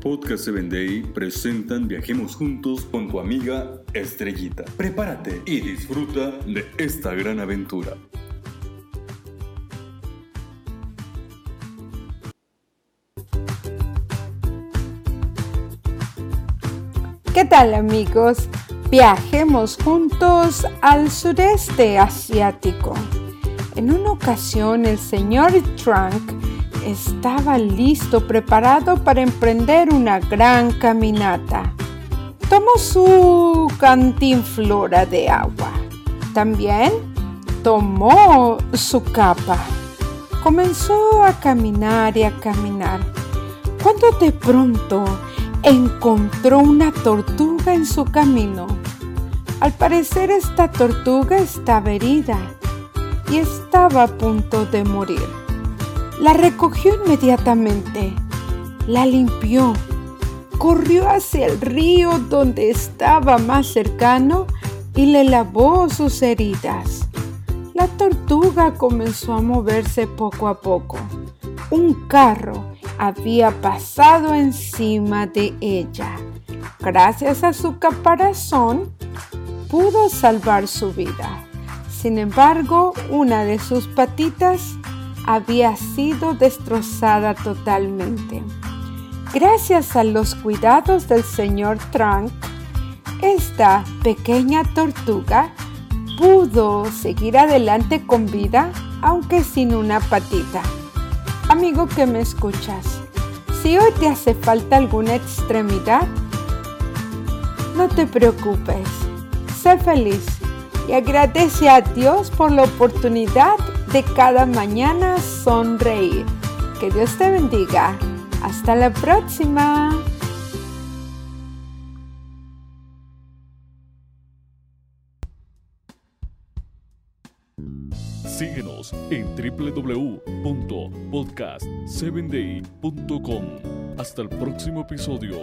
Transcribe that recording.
Podcast 7 Day presentan Viajemos Juntos con tu amiga Estrellita. Prepárate y disfruta de esta gran aventura. ¿Qué tal amigos? Viajemos juntos al sureste asiático. En una ocasión el señor Trunk estaba listo, preparado para emprender una gran caminata. Tomó su cantinflora de agua. También tomó su capa. Comenzó a caminar y a caminar, cuando de pronto encontró una tortuga en su camino. Al parecer esta tortuga estaba herida y estaba a punto de morir. La recogió inmediatamente, la limpió, corrió hacia el río donde estaba más cercano y le lavó sus heridas. La tortuga comenzó a moverse poco a poco. Un carro había pasado encima de ella. Gracias a su caparazón, pudo salvar su vida. Sin embargo, una de sus patitas había sido destrozada totalmente. Gracias a los cuidados del señor Trunk, esta pequeña tortuga pudo seguir adelante con vida, aunque sin una patita. Amigo que me escuchas, si hoy te hace falta alguna extremidad, no te preocupes, sé feliz y agradece a Dios por la oportunidad de cada mañana sonreír. Que Dios te bendiga. Hasta la próxima. Síguenos en www.podcast7day.com. Hasta el próximo episodio.